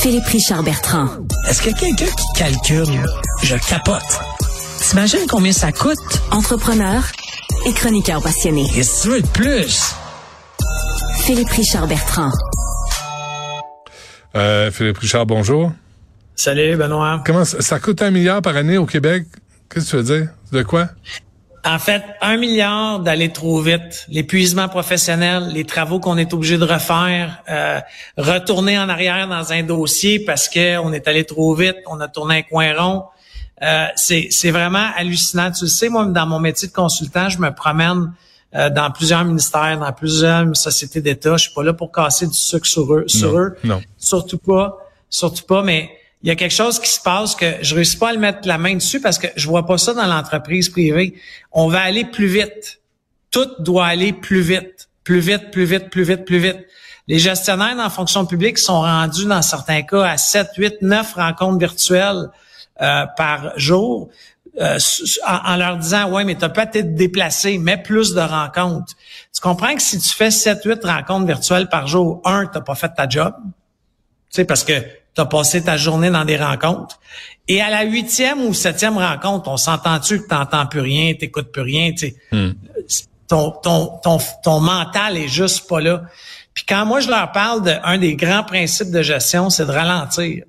Philippe Richard Bertrand. Est-ce que quelqu'un qui calcule, je capote. T'imagines combien ça coûte? Entrepreneur et chroniqueur passionné. Qu'est-ce que tu veux de plus? Philippe Richard Bertrand. Euh, Philippe Richard, bonjour. Salut, Benoît. Comment ça, ça coûte un milliard par année au Québec? Qu'est-ce que tu veux dire? De quoi? En fait, un milliard d'aller trop vite, l'épuisement professionnel, les travaux qu'on est obligé de refaire, euh, retourner en arrière dans un dossier parce que on est allé trop vite, on a tourné un coin rond. Euh, c'est, c'est vraiment hallucinant. Tu le sais, moi, dans mon métier de consultant, je me promène euh, dans plusieurs ministères, dans plusieurs sociétés d'État. Je suis pas là pour casser du sucre sur eux, sur Non, eux. non. Surtout pas, surtout pas. Mais il y a quelque chose qui se passe que je réussis pas à le mettre la main dessus parce que je vois pas ça dans l'entreprise privée. On va aller plus vite. Tout doit aller plus vite, plus vite, plus vite, plus vite, plus vite. Les gestionnaires dans la fonction publique sont rendus dans certains cas à 7, 8, 9 rencontres virtuelles euh, par jour. euh, en, en leur disant ouais mais tu as peut-être déplacé mets plus de rencontres tu comprends que si tu fais 7 8 rencontres virtuelles par jour un t'as pas fait ta job tu sais parce que tu as passé ta journée dans des rencontres et à la huitième ou septième rencontre on s'entend-tu que t'entends plus rien t'écoutes plus rien tu sais? Ton, ton, ton, ton mental est juste pas là. Puis quand moi, je leur parle d'un des grands principes de gestion, c'est de ralentir.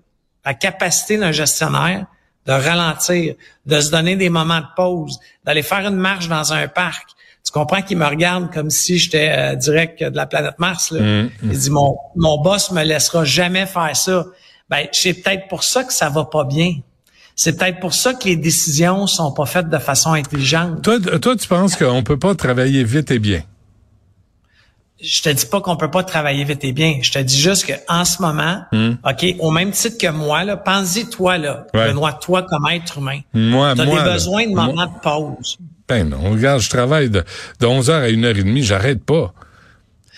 La capacité d'un gestionnaire de ralentir, de se donner des moments de pause, d'aller faire une marche dans un parc. Tu comprends qu'ils me regardent comme si j'étais euh, direct de la planète Mars. Là. Il dit, mon, mon boss me laissera jamais faire ça. Ben, c'est peut-être pour ça que ça va pas bien. C'est peut-être pour ça que les décisions sont pas faites de façon intelligente. Toi, toi tu penses qu'on peut pas travailler vite et bien? je te dis pas qu'on peut pas travailler vite et bien. Je te dis juste que en ce moment, OK, au même titre que moi, là, pense-y toi, là, Hmm. Ouais. Benoît, toi comme être humain. Moi, Tu as moi, des besoins de moi- moments de pause. Ben non, regarde, je travaille de, de 11h à 1h30, j'arrête pas.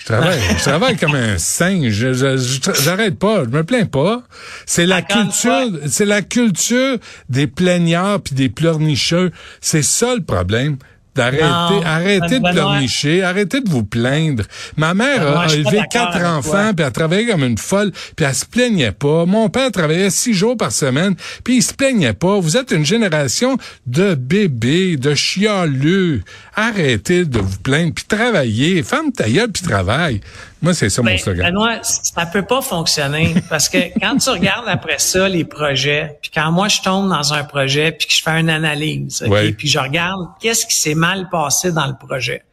Je travaille, je travaille comme un singe, je- je- je- j'arrête pas, je me plains pas. C'est la culture, c'est la culture des plaignards puis des pleurnicheux. C'est ça le problème. D'arrêter, Non, arrêtez de pleurnicher, arrêtez de vous plaindre. Ma mère Benoît, a, élevé quatre enfants, puis elle travaillait comme une folle, puis elle se plaignait pas. Mon père travaillait six jours par semaine, puis il se plaignait pas. Vous êtes une génération de bébés, de chialeux. Arrêtez de vous plaindre, puis travaillez. Ferme ta gueule, puis travaille. Moi, c'est ça mon Ben, slogan. Benoît, ça peut pas fonctionner parce que quand tu regardes après ça les projets, puis quand moi je tombe dans un projet puis que je fais une analyse, ok, Ouais. puis je regarde qu'est-ce qui s'est mal passé dans le projet,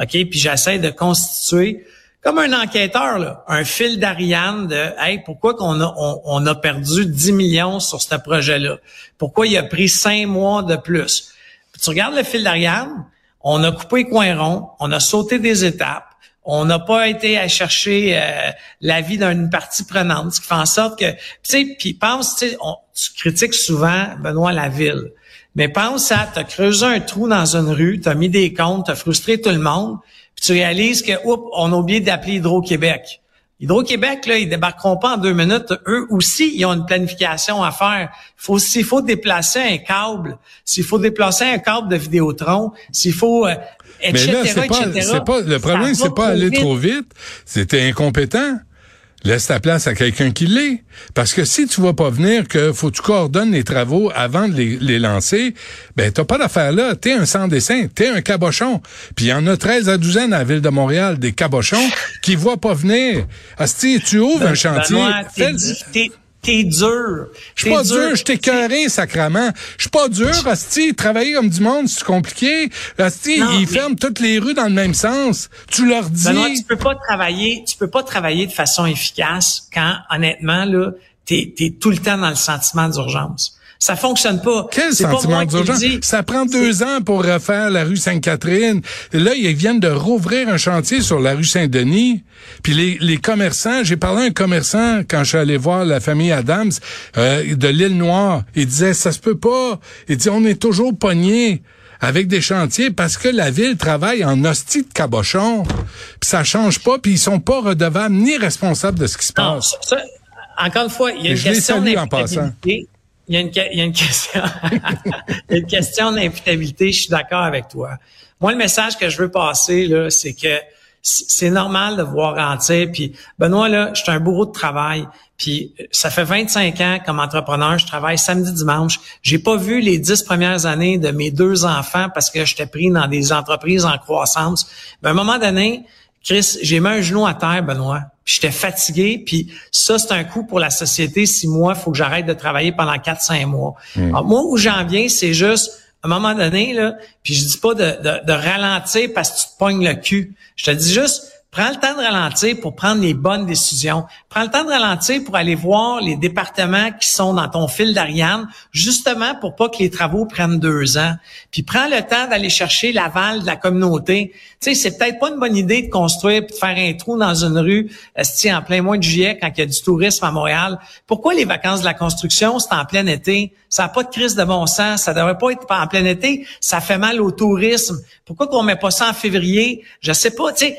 ok, puis j'essaie de constituer comme un enquêteur là, un fil d'Ariane de hey pourquoi qu'on a on, on a perdu 10 millions sur ce projet-là, pourquoi il a pris cinq mois de plus? Puis tu regardes le fil d'Ariane, on a coupé coin rond, on a sauté des étapes. On n'a pas été à chercher euh, l'avis d'une partie prenante, ce qui fait en sorte que, tu sais, puis pense, tu critiques souvent, Benoît, la ville. Mais pense à, tu as creusé un trou dans une rue, tu as mis des comptes, tu as frustré tout le monde, puis tu réalises que, oups, on a oublié d'appeler Hydro-Québec. Hydro-Québec, là, ils débarqueront pas en deux minutes. Eux aussi, ils ont une planification à faire. Faut, s'il faut déplacer un câble, s'il faut déplacer un câble de Vidéotron, s'il faut, euh, Mais là, c'est pas, etc., c'est pas, le problème, c'est pas aller trop vite. C'était incompétent. Laisse ta place à quelqu'un qui l'est. Parce que si tu vois pas venir que faut que tu coordonnes les travaux avant de les, les lancer, ben t'as pas d'affaire là. T'es un sans dessin, t'es un cabochon. Puis il y en a 13 à douzaine à la ville de Montréal, des cabochons qui voient pas venir. Asti, tu ouvres un chantier. Benoît, t'es, dur. je suis pas dur, je t'ai carré, sacrament. Je suis pas dur, Asti. Travailler comme du monde, c'est compliqué. Asti, Non, ils mais- ferment toutes les rues dans le même sens. Tu leur dis. Benoît, tu peux pas travailler, tu peux pas travailler de façon efficace quand, honnêtement, là, t'es, t'es tout le temps dans le sentiment d'urgence. Ça fonctionne pas. Quel sentiment d'urgence? Ça prend deux ans pour refaire la rue Sainte-Catherine. Là, ils viennent de rouvrir un chantier sur la rue Saint-Denis. Puis les, les commerçants, j'ai parlé à un commerçant quand je suis allé voir la famille Adams euh, de l'île Noire. Il disait, ça se peut pas. Il dit, on est toujours pogné avec des chantiers parce que la ville travaille en hostie de cabochon. Puis ça change pas, puis ils sont pas redevables ni responsables de ce qui se Non, passe. ça- ça- encore une fois, il y a une question d'imputabilité. Il y a une, il y a une question, il y a une question d'imputabilité. Je suis d'accord avec toi. Moi, le message que je veux passer là, c'est que c'est normal de voir rentrer. Puis Benoît, là, je suis un bourreau de travail. Puis ça fait 25 ans comme entrepreneur, je travaille samedi, dimanche. J'ai pas vu les dix premières années de mes deux enfants parce que j'étais pris dans des entreprises en croissance. Mais à un moment donné, Chris, j'ai mis un genou à terre, Benoît. J'étais fatigué, puis ça, c'est un coup pour la société. Si moi, il faut que j'arrête de travailler pendant 4-5 mois. Hmm. Alors, moi, où j'en viens, c'est juste à un moment donné, là, puis je dis pas de, de, de, ralentir parce que tu te pognes le cul. Je te dis juste, Prends le temps de ralentir pour prendre les bonnes décisions. Prends le temps de ralentir pour aller voir les départements qui sont dans ton fil d'Ariane, justement pour pas que les travaux prennent deux ans. Puis prends le temps d'aller chercher l'aval de la communauté. Tu sais, c'est peut-être pas une bonne idée de construire de faire un trou dans une rue, en plein mois de juillet quand il y a du tourisme à Montréal. Pourquoi les vacances de la construction, c'est en plein été? Ça n'a pas de crise de bon sens. Ça devrait pas être en plein été. Ça fait mal au tourisme. Pourquoi qu'on met pas ça en février? Je sais pas. Tu sais,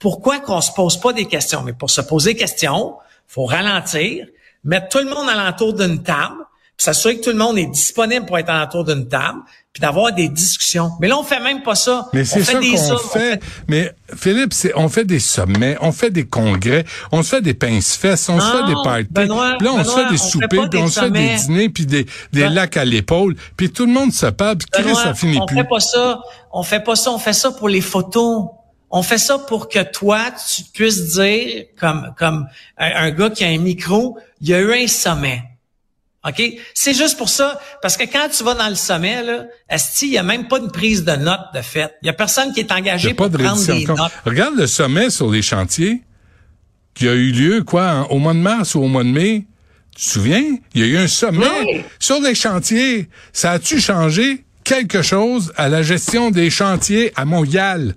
pourquoi qu'on se pose pas des questions? Mais pour se poser des questions, faut ralentir, mettre tout le monde alentour d'une table, puis s'assurer que tout le monde est disponible pour être alentour d'une table, puis d'avoir des discussions. Mais là, on fait même pas ça. Mais c'est ça qu'on fait. Mais Philippe, c'est on fait des sommets, on fait des congrès, on se fait des pince-fesses, on se fait des parties. Benoît, là, on se fait des soupers, puis on se fait des dîners, puis des, des lacs à l'épaule, puis tout le monde se parle, puis Chris, ça finit on plus. On fait pas ça. On fait pas ça. On fait ça pour les photos. On fait ça pour que toi, tu puisses dire, comme, comme un, gars qui a un micro, il y a eu un sommet. OK? C'est juste pour ça, parce que quand tu vas dans le sommet, là, il n'y a même pas une prise de notes de fait. Il y a personne qui est engagé pour prendre des notes. Regarde le sommet sur les chantiers qui a eu lieu, quoi, au mois de mars ou au mois de mai. Tu te souviens? Il y a eu un sommet sur les chantiers. Ça a-tu changé quelque chose à la gestion des chantiers à Montréal?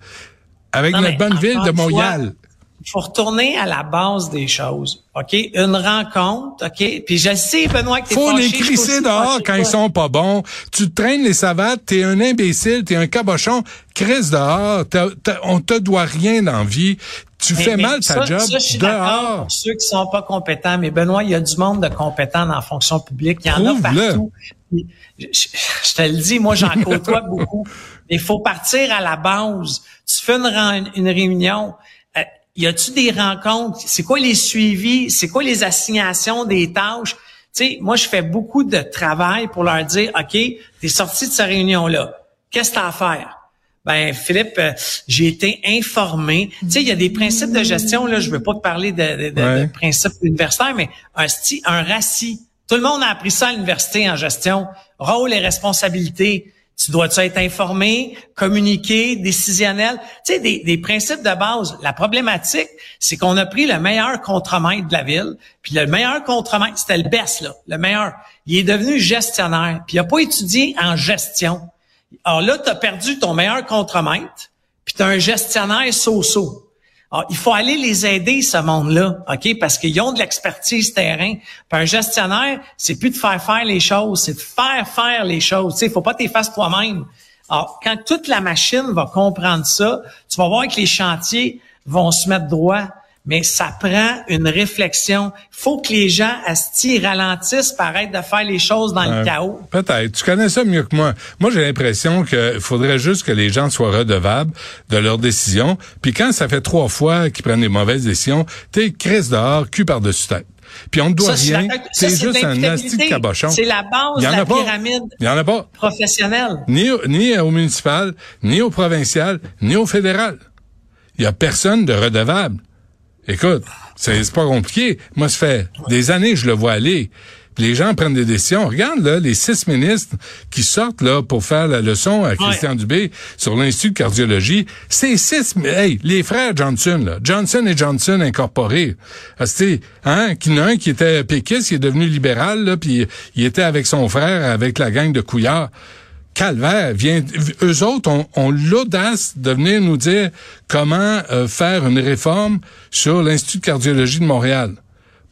Avec la bonne ville de Montréal. Il faut retourner à la base des choses. OK? Une rencontre, OK? Puis je sais, Benoît, que t'es Faut les crisser dehors quand ils sont pas bons. Tu traînes les savates, t'es un imbécile, t'es un cabochon. Crisse dehors. on te doit rien dans vie. Tu fais mal ta job ça, je suis dehors. Pour ceux qui sont pas compétents, mais Benoît, il y a du monde de compétents dans la fonction publique. Il y en a partout. Je, je, te le dis, moi, j'en côtoie beaucoup. Il faut partir à la base. Tu fais une, une réunion. Euh, y a-tu des rencontres? C'est quoi les suivis? C'est quoi les assignations des tâches? Tu sais, moi, je fais beaucoup de travail pour leur dire, OK, t'es sorti de cette réunion-là. Qu'est-ce que t'as à faire? Ben, Philippe, euh, j'ai été informé. Tu sais, il y a des principes de gestion, là, je veux pas te parler de, de, principes universitaires, mais un, un RACI. Tout le monde a appris ça à l'université en gestion. Rôle et responsabilité. Tu dois être informé, communiquer, décisionnel? Tu sais, des, des, principes de base. La problématique, c'est qu'on a pris le meilleur contremaître de la ville, puis le meilleur contremaître, c'était le best, là, le meilleur. Il est devenu gestionnaire, puis il n'a pas étudié en gestion. Alors là, tu as perdu ton meilleur contremaître, puis tu as un gestionnaire so-so. Alors, il faut aller les aider, ce monde-là, OK? Parce qu'ils ont de l'expertise terrain. Puis un gestionnaire, c'est plus de faire faire les choses, c'est de faire faire les choses. Il faut pas faire toi-même. Alors, quand toute la machine va comprendre ça, tu vas voir que les chantiers vont se mettre droit mais ça prend une réflexion. Il faut que les gens asti ralentissent, paraître de faire les choses dans le chaos. Peut-être. Tu connais ça mieux que moi. Moi, j'ai l'impression qu'il faudrait juste que les gens soient redevables de leurs décisions. Puis quand ça fait trois fois qu'ils prennent des mauvaises décisions, t'es crise dehors, cul par-dessus tête. Puis on ne doit rien. C'est juste un nasty de cabochon. C'est la base de la pyramide Il y en a pas. professionnelle. Ni, ni au municipal, ni au provincial, ni au fédéral. Il y a personne de redevable. Écoute, c'est pas compliqué. Moi, ça fait des années que je le vois aller. les gens prennent des décisions. Regarde là, les six ministres qui sortent là pour faire la leçon à Christian Dubé sur l'Institut de cardiologie. C'est six, hey, les frères Johnson, là, Johnson et Johnson incorporés. Ah, c'était, hein, qui un qui était péquiste, qui est devenu libéral, là, puis il était avec son frère, avec la gang de Couillard calvaire. Vient, eux autres ont, l'audace de venir nous dire comment euh, faire une réforme sur l'Institut de cardiologie de Montréal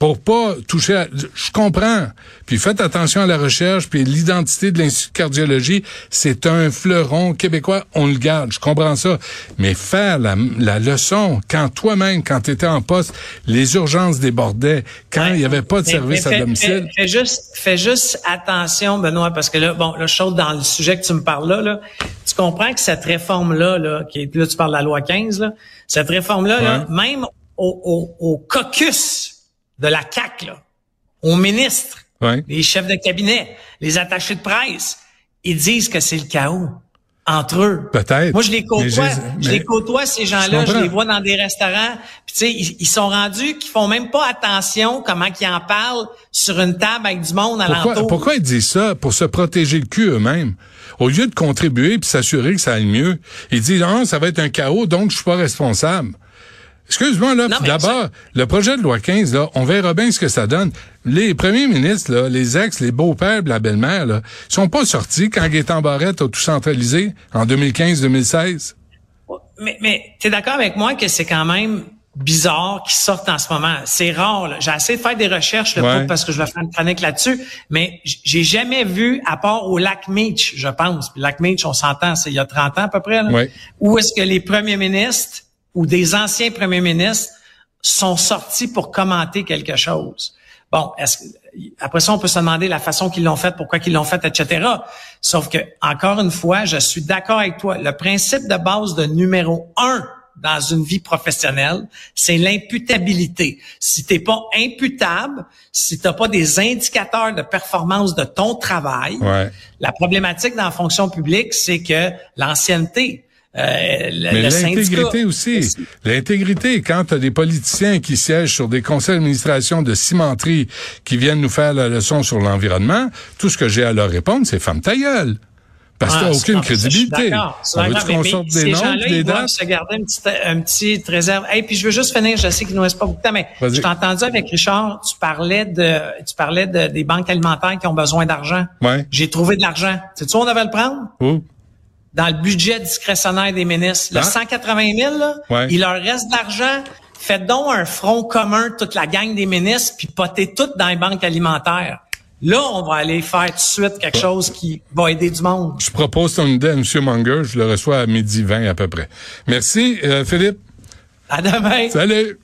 pour pas toucher à... Je comprends. Puis faites attention à la recherche, puis l'identité de l'Institut de cardiologie, c'est un fleuron québécois, on le garde, je comprends ça. Mais faire la, la leçon, quand toi-même, quand tu étais en poste, les urgences débordaient, quand il n'y avait pas de service à domicile... Fais, juste, fais juste attention, Benoît, parce que là, bon, là, je dans le sujet que tu me parles là, là. tu comprends que cette réforme-là, là, qui est, là, tu parles de la loi 15, là, cette réforme-là, là, même au, au, au, caucus de la CAC, là, aux ministres, les chefs de cabinet, les attachés de presse, ils disent que c'est le chaos entre eux. Peut-être. Moi, je les côtoie. Je les côtoie, ces gens-là. Je, les vois dans des restaurants. Puis, tu sais, ils, sont rendus qu'ils font même pas attention comment ils en parlent sur une table avec du monde pourquoi, alentour. Pourquoi ils disent ça? Pour se protéger le cul eux-mêmes. Au lieu de contribuer puis s'assurer que ça aille mieux, ils disent, non, ça va être un chaos, donc je suis pas responsable. Excuse-moi, là, d'abord, le projet de loi 15, là, on verra bien ce que ça donne. Les premiers ministres, là, les ex, les beaux-pères, la belle-mère, là, sont pas sortis quand Gaétan Barrette a tout centralisé en 2015-2016. Mais, mais tu es d'accord avec moi que c'est quand même bizarre qu'ils sortent en ce moment? C'est rare. J'ai essayé de faire des recherches le parce que je vais faire une chronique là-dessus, mais j'ai jamais vu, à part au lac Meach, je pense. Lac Meach, on s'entend, c'est il y a 30 ans à peu près, là, où est-ce que les premiers ministres ou des anciens premiers ministres sont sortis pour commenter quelque chose. Bon, est-ce après ça, on peut se demander la façon qu'ils l'ont fait, pourquoi qu'ils l'ont fait, etc. Sauf que, encore une fois, je suis d'accord avec toi. Le principe de base de numéro un dans une vie professionnelle, c'est l'imputabilité. Si t'es pas imputable, si t'as pas des indicateurs de performance de ton travail, la problématique dans la fonction publique, c'est que l'ancienneté, euh, Mais l'intégrité aussi. L'intégrité, quand tu as des politiciens qui siègent sur des conseils d'administration de cimenterie qui viennent nous faire la leçon sur l'environnement, tout ce que j'ai à leur répondre, c'est femme ta gueule. Parce que t'as aucune crédibilité. On veut qu'on sorte des noms, des dates? se garder une petite, une petite réserve. Et puis je veux juste finir, je sais qu'il nous reste pas beaucoup de temps, mais je t'ai entendu avec Richard, tu parlais de, tu parlais de, des banques alimentaires qui ont besoin d'argent. Ouais. J'ai trouvé de l'argent. Sais-tu où on devait le prendre? Où? Dans le budget discrétionnaire des ministres. Le 180 ah. 000, il leur reste de l'argent. Faites donc un front commun, toute la gang des ministres, puis potez tout dans les banques alimentaires. Là, on va aller faire tout de suite quelque chose qui va aider du monde. Je propose ton idée à M. Munger. Je le reçois à midi 20 à peu près. Merci, euh, Philippe. À demain. Salut.